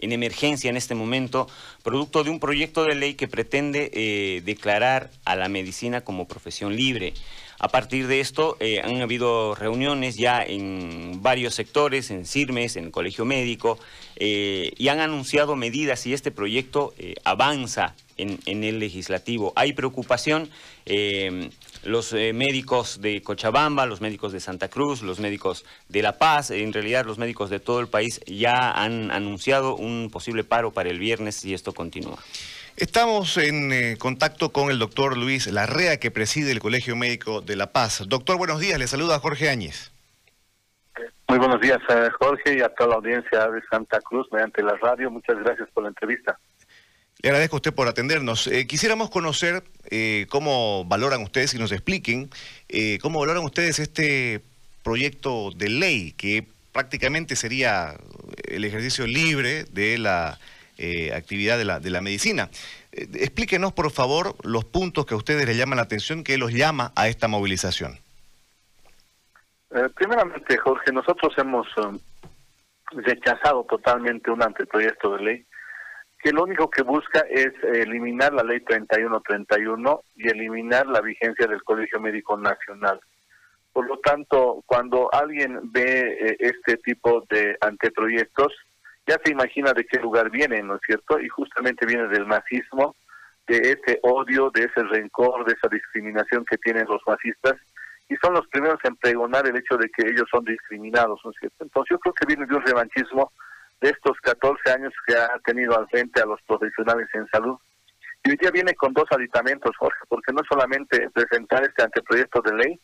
en emergencia en este momento, producto de un proyecto de ley que pretende eh, declarar a la medicina como profesión libre. A partir de esto eh, han habido reuniones ya en varios sectores, en CIRMES, en el Colegio Médico, eh, y han anunciado medidas y este proyecto avanza en, el legislativo. Hay preocupación los eh, médicos de Cochabamba, los médicos de Santa Cruz, los médicos de La Paz, en realidad los médicos de todo el país ya han anunciado un posible paro para el viernes si esto continúa. Estamos en eh, contacto con el doctor Luis Larrea, que preside el Colegio Médico de La Paz. Doctor, buenos días. Le saluda Jorge Áñez. Muy buenos días, eh, Jorge, y a toda la audiencia de Santa Cruz mediante la radio. Muchas gracias por la entrevista. Le agradezco a usted por atendernos. Eh, quisiéramos conocer eh, cómo valoran ustedes y nos expliquen cómo valoran ustedes este proyecto de ley que prácticamente sería el ejercicio libre de la actividad de la, de la medicina. explíquenos, por favor, los puntos que a ustedes les llaman la atención, que los llama a esta movilización. primeramente, Jorge, nosotros hemos rechazado totalmente un anteproyecto de ley que lo único que busca es eliminar la ley 3131 y eliminar la vigencia del Colegio Médico Nacional. Por lo tanto, cuando alguien ve eh, este tipo de anteproyectos, ya se imagina de qué lugar viene, ¿no es cierto? Y justamente viene del nazismo, de ese odio, de ese rencor, de esa discriminación que tienen los fascistas, y son los primeros en pregonar el hecho de que ellos son discriminados, ¿no es cierto? Entonces yo creo que viene de un revanchismo de estos 14 años que ha tenido al frente a los profesionales en salud. Y hoy día viene con dos aditamentos, Jorge, porque no solamente presentar este anteproyecto de ley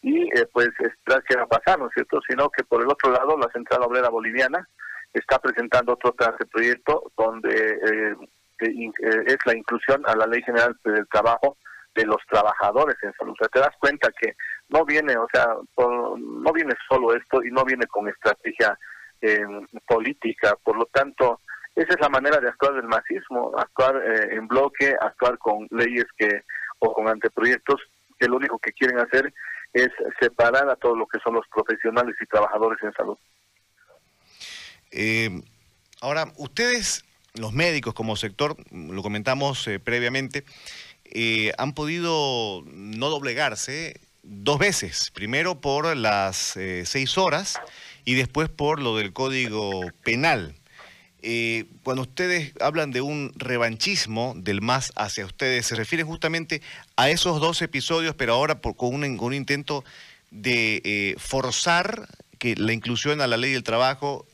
y eh, pues esperar qué va a pasar, ¿no es cierto?, sino que por el otro lado la Central Obrera Boliviana está presentando otro anteproyecto donde eh, eh, es la inclusión a la Ley General del Trabajo de los trabajadores en salud. O sea, te das cuenta que no viene, o sea, no viene solo esto y no viene con estrategia política. Por lo tanto, esa es la manera de actuar del masismo, actuar eh, en bloque, actuar con leyes que o con anteproyectos que lo único que quieren hacer es separar a todo lo que son los profesionales y trabajadores en salud. Eh, ahora, ustedes, los médicos como sector, lo comentamos eh, previamente, han podido no doblegarse dos veces. Primero por las seis horas y después por lo del Código Penal. Eh, cuando ustedes hablan de un revanchismo del más hacia ustedes, se refieren justamente a esos dos episodios, pero ahora por, con, un, intento de eh, forzar que la inclusión a la ley del trabajo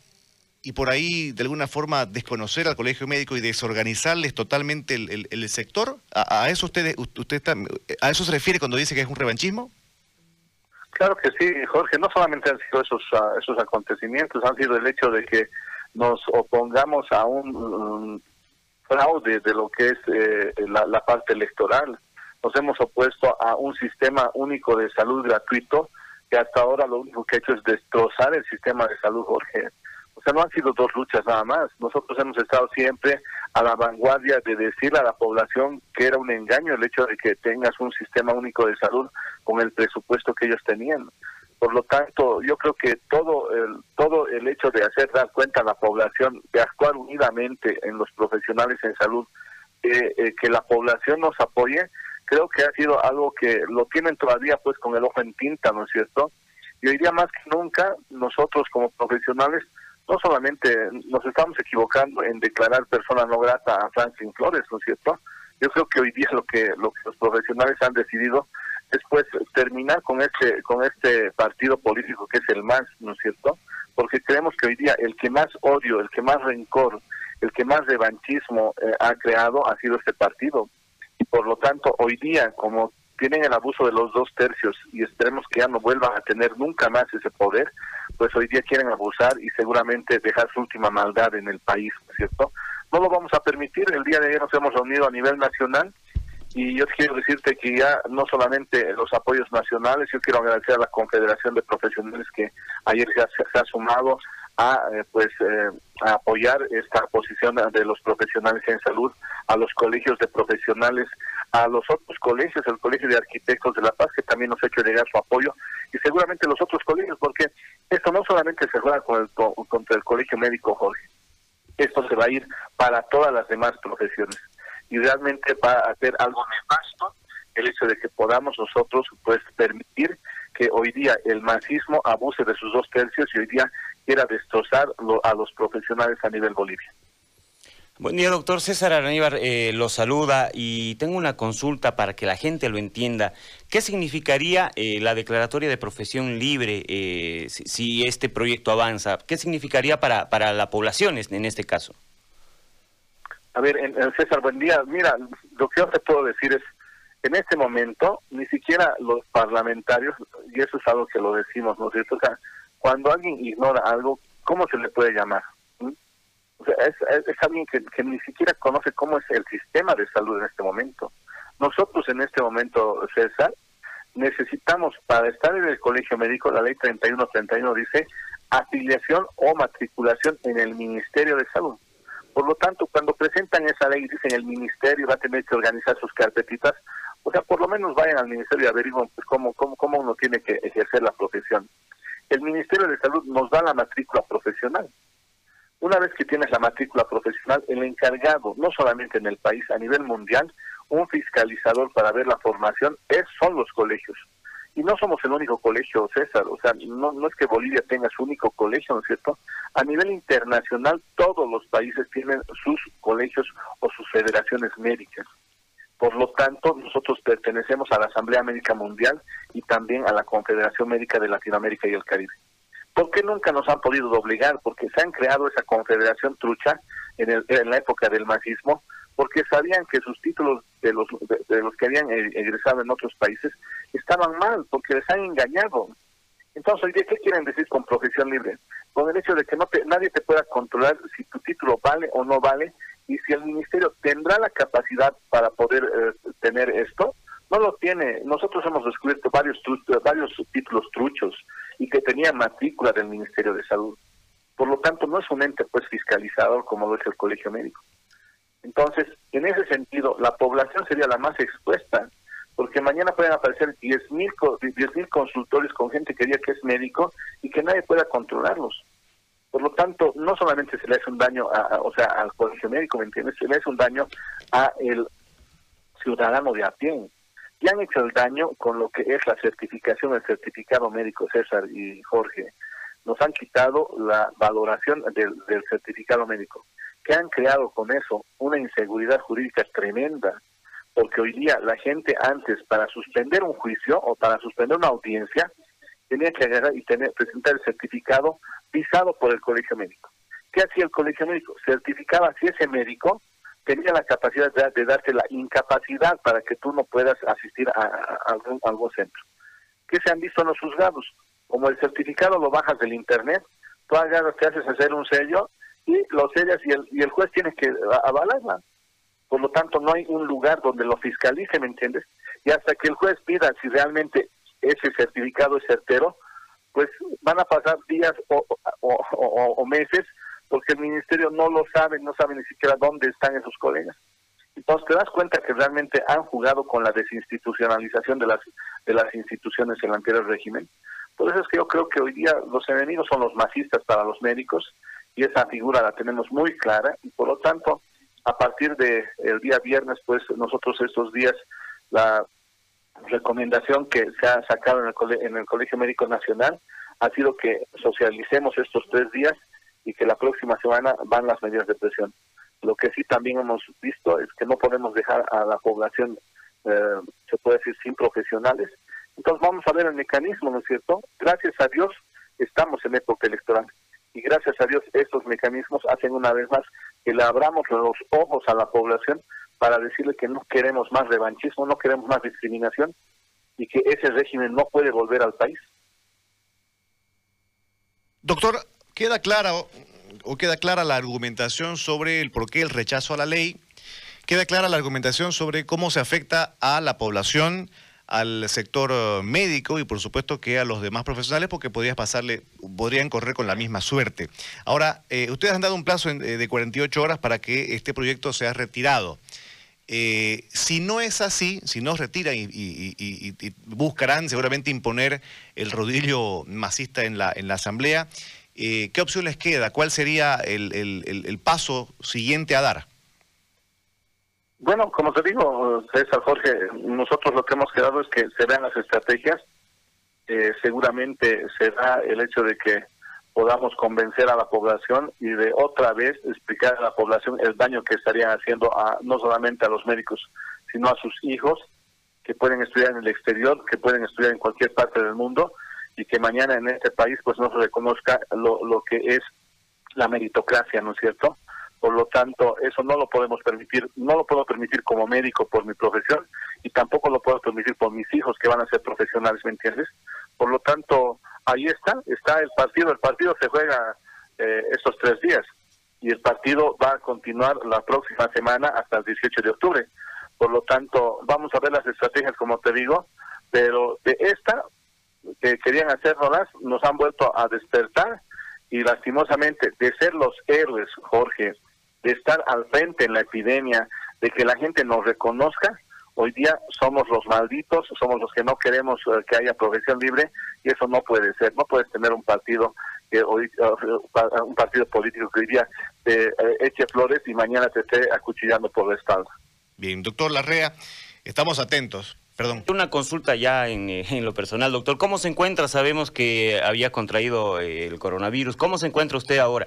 y por ahí de alguna forma desconocer al colegio médico y desorganizarles totalmente el, sector. ¿A, eso ustedes, usted ¿A eso se refiere cuando dice que es un revanchismo? Claro que sí, Jorge. No solamente han sido esos, ah, esos acontecimientos, han sido el hecho de que nos opongamos a un, fraude de lo que es eh, la, la, parte electoral. Nos hemos opuesto a un sistema único de salud gratuito que hasta ahora lo único que ha hecho es destrozar el sistema de salud, Jorge. O sea, no han sido dos luchas nada más. Nosotros hemos estado siempre a la vanguardia de decirle a la población que era un engaño el hecho de que tengas un sistema único de salud con el presupuesto que ellos tenían. Por lo tanto, yo creo que todo el, todo el hecho de hacer dar cuenta a la población, de actuar unidamente en los profesionales en salud, eh, que la población nos apoye, creo que ha sido algo que lo tienen todavía pues con el ojo en tinta, ¿no es cierto? Y hoy día más que nunca, nosotros como profesionales no solamente nos estamos equivocando en declarar persona no grata a Franklin Flores, ¿no es cierto? Yo creo que hoy día lo que, lo que los profesionales han decidido es pues terminar con este, con este partido político que es el MAS, ¿no es cierto? Porque creemos que hoy día el que más odio, el que más rencor, el que más revanchismo eh, ha creado ha sido este partido. Y por lo tanto, hoy día, como tienen el abuso de los dos tercios y esperemos que ya no vuelvan a tener nunca más ese poder, pues hoy día quieren abusar y seguramente dejar su última maldad en el país, ¿cierto? No lo vamos a permitir, el día de ayer nos hemos reunido a nivel nacional y yo quiero decirte que ya no solamente los apoyos nacionales, yo quiero agradecer a la Confederación de Profesionales que ayer se ha sumado a eh, pues eh, a apoyar esta posición de los profesionales en salud, a los colegios de profesionales, a los otros colegios, el Colegio de Arquitectos de La Paz, que también nos ha hecho llegar su apoyo, y seguramente los otros colegios, porque esto no solamente se juega con el, contra el Colegio Médico, Jorge. esto se va a ir para todas las demás profesiones. Y realmente va a ser algo nefasto el hecho de que podamos nosotros pues permitir que hoy día el marxismo abuse de sus dos tercios y hoy día quiera destrozar a los profesionales a nivel Bolivia. Buen día, doctor César Araníbar, eh, lo saluda y tengo una consulta para que la gente lo entienda. ¿Qué significaría eh, la declaratoria de profesión libre eh, si, este proyecto avanza? ¿Qué significaría para, para la población en este caso? A ver, César, buen día. Mira, lo que yo te puedo decir es, en este momento, ni siquiera los parlamentarios, y eso es algo que lo decimos, ¿no es cierto? O sea, cuando alguien ignora algo, ¿cómo se le puede llamar? es, alguien que, ni siquiera conoce cómo es el sistema de salud en este momento. Nosotros en este momento, César, necesitamos para estar en el colegio médico, la ley 3131 dice afiliación o matriculación en el Ministerio de Salud. Por lo tanto, cuando presentan esa ley, dicen el ministerio va a tener que organizar sus carpetitas, o sea, por lo menos vayan al ministerio y averigüen pues, cómo, cómo, cómo uno tiene que ejercer la profesión. El Ministerio de Salud nos da la matrícula profesional. Una vez que tienes la matrícula profesional, el encargado, no solamente en el país, a nivel mundial, un fiscalizador para ver la formación es, son los colegios. Y no somos el único colegio, César, o sea, no, no es que Bolivia tenga su único colegio, ¿no es cierto? A nivel internacional, todos los países tienen sus colegios o sus federaciones médicas. Por lo tanto, nosotros pertenecemos a la Asamblea Médica Mundial y también a la Confederación Médica de Latinoamérica y el Caribe. ¿Por qué nunca nos han podido obligar? Porque se han creado esa confederación trucha en, el, en la época del marxismo, porque sabían que sus títulos de los, de, los que habían e, egresado en otros países estaban mal, porque les han engañado. Entonces, ¿qué quieren decir con profesión libre? Con el hecho de que no nadie te pueda controlar si tu título vale o no vale, y si el ministerio tendrá la capacidad para poder eh, tener esto, no lo tiene. Nosotros hemos descubierto varios, varios títulos truchos y que tenían matrícula del Ministerio de Salud. Por lo tanto, no es un ente pues fiscalizador como lo es el Colegio Médico. Entonces, en ese sentido, la población sería la más expuesta, porque mañana pueden aparecer 10.000 mil consultorios con gente que diga que es médico y que nadie pueda controlarlos. Por lo tanto, no solamente se le hace un daño a, o sea, al colegio médico, ¿me entiendes? Se le hace un daño a el ciudadano de a pie y han hecho el daño con lo que es la certificación, el certificado médico César y Jorge. Nos han quitado la valoración del, certificado médico, que han creado con eso una inseguridad jurídica tremenda, porque hoy día la gente antes para suspender un juicio o para suspender una audiencia tenía que agarrar y tener, presentar el certificado pisado por el colegio médico. ¿Qué hacía el colegio médico? Certificaba si ese médico tenía la capacidad de, darte la incapacidad para que tú no puedas asistir a, algún, centro. ¿Qué se han visto en los juzgados? Como el certificado lo bajas del internet, tú agarras, te haces hacer un sello y lo sellas y el, y el juez tiene que avalarla. Por lo tanto, no hay un lugar donde lo fiscalice, ¿me entiendes? Y hasta que el juez pida si realmente ese certificado es certero, pues van a pasar días o, o meses porque el ministerio no lo sabe, no sabe ni siquiera dónde están esos colegas. Entonces te das cuenta que realmente han jugado con la desinstitucionalización de las, de las instituciones en el anterior régimen. Por eso es que yo creo que hoy día los enemigos son los masistas para los médicos y esa figura la tenemos muy clara y por lo tanto a partir del el día viernes pues nosotros estos días la recomendación que se ha sacado en el, en el Colegio Médico Nacional ha sido que socialicemos estos tres días y que la próxima semana van las medidas de presión. Lo que sí también hemos visto es que no podemos dejar a la población, eh, se puede decir, sin profesionales. Entonces vamos a ver el mecanismo, ¿no es cierto? Gracias a Dios estamos en época electoral y gracias a Dios estos mecanismos hacen una vez más que le abramos los ojos a la población para decirle que no queremos más revanchismo, no queremos más discriminación y que ese régimen no puede volver al país. Doctor, Queda clara o, queda clara la argumentación sobre el por qué el rechazo a la ley, queda clara la argumentación sobre cómo se afecta a la población, al sector eh, médico y por supuesto que a los demás profesionales porque podrías pasarle, podrían correr con la misma suerte. Ahora, eh, ustedes han dado un plazo eh, de 48 horas para que este proyecto sea retirado. Si no es así, si no retiran y, y, buscarán seguramente imponer el rodillo masista en la, en la Asamblea, Eh, ¿Qué opción les queda? ¿Cuál sería el, paso siguiente a dar? Bueno, como te digo, César Jorge, nosotros lo que hemos quedado es que se vean las estrategias. Eh, seguramente será el hecho de que podamos convencer a la población y de otra vez explicar a la población el daño que estarían haciendo a no solamente a los médicos, sino a sus hijos que pueden estudiar en el exterior, que pueden estudiar en cualquier parte del mundo y que mañana en este país pues no se reconozca lo, lo que es la meritocracia, ¿no es cierto? Por lo tanto, eso no lo podemos permitir, no lo puedo permitir como médico por mi profesión y tampoco lo puedo permitir por mis hijos que van a ser profesionales, ¿me entiendes? Por lo tanto, ahí está, está el partido, el partido se juega eh, estos tres días y el partido va a continuar la próxima semana hasta el 18 de octubre. Por lo tanto, vamos a ver las estrategias, como te digo, pero de esta que querían hacernos nos han vuelto a despertar y lastimosamente de ser los héroes, Jorge, de estar al frente en la epidemia, de que la gente nos reconozca, hoy día somos los malditos, somos los que no queremos eh, que haya profesión libre y eso no puede ser, no puedes tener un partido que hoy uh, un partido político que hoy día te eh, eche flores y mañana te esté acuchillando por la espalda. Bien, doctor Larrea, estamos atentos. Perdón. Una consulta ya en, eh, en, lo personal, doctor. ¿Cómo se encuentra? Sabemos que había contraído eh, el coronavirus. ¿Cómo se encuentra usted ahora?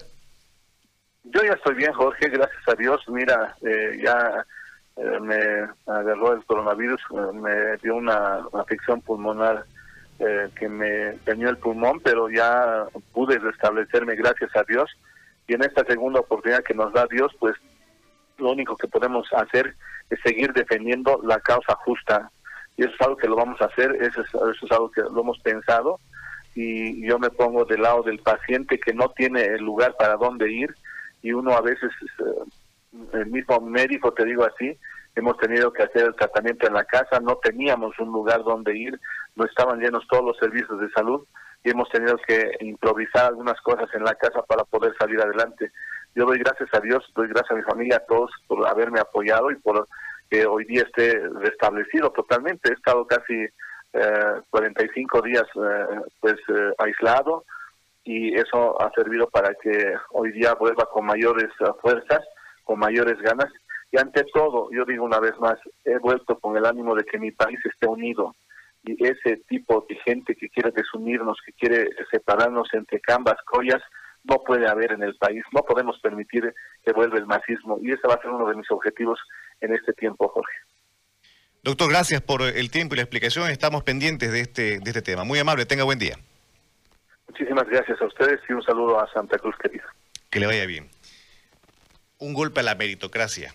Yo ya estoy bien, Jorge, gracias a Dios. Mira, eh, ya me agarró el coronavirus, me dio una afección pulmonar que me dañó el pulmón, pero ya pude restablecerme, gracias a Dios. Y en esta segunda oportunidad que nos da Dios, pues lo único que podemos hacer es seguir defendiendo la causa justa. Y eso es algo que lo vamos a hacer, eso es, eso es algo que lo hemos pensado. Y yo me pongo del lado del paciente que no tiene el lugar para dónde ir. Y uno a veces, eh, el mismo médico, te digo así, hemos tenido que hacer el tratamiento en la casa, no teníamos un lugar donde ir, no estaban llenos todos los servicios de salud y hemos tenido que improvisar algunas cosas en la casa para poder salir adelante. Yo doy gracias a Dios, doy gracias a mi familia, a todos por haberme apoyado y por que hoy día esté restablecido totalmente. He estado casi eh, 45 días eh, pues eh, aislado y eso ha servido para que hoy día vuelva con mayores eh, fuerzas, con mayores ganas. Y ante todo, yo digo una vez más, he vuelto con el ánimo de que mi país esté unido. Y ese tipo de gente que quiere desunirnos, que quiere separarnos entre cambas, collas, no puede haber en el país. No podemos permitir que vuelva el masismo. Y ese va a ser uno de mis objetivos en este tiempo, Jorge. Doctor, gracias por el tiempo y la explicación. Estamos pendientes de este, de este tema. Muy amable, tenga buen día. Muchísimas gracias a ustedes y un saludo a Santa Cruz, querida. Que le vaya bien. Un golpe a la meritocracia.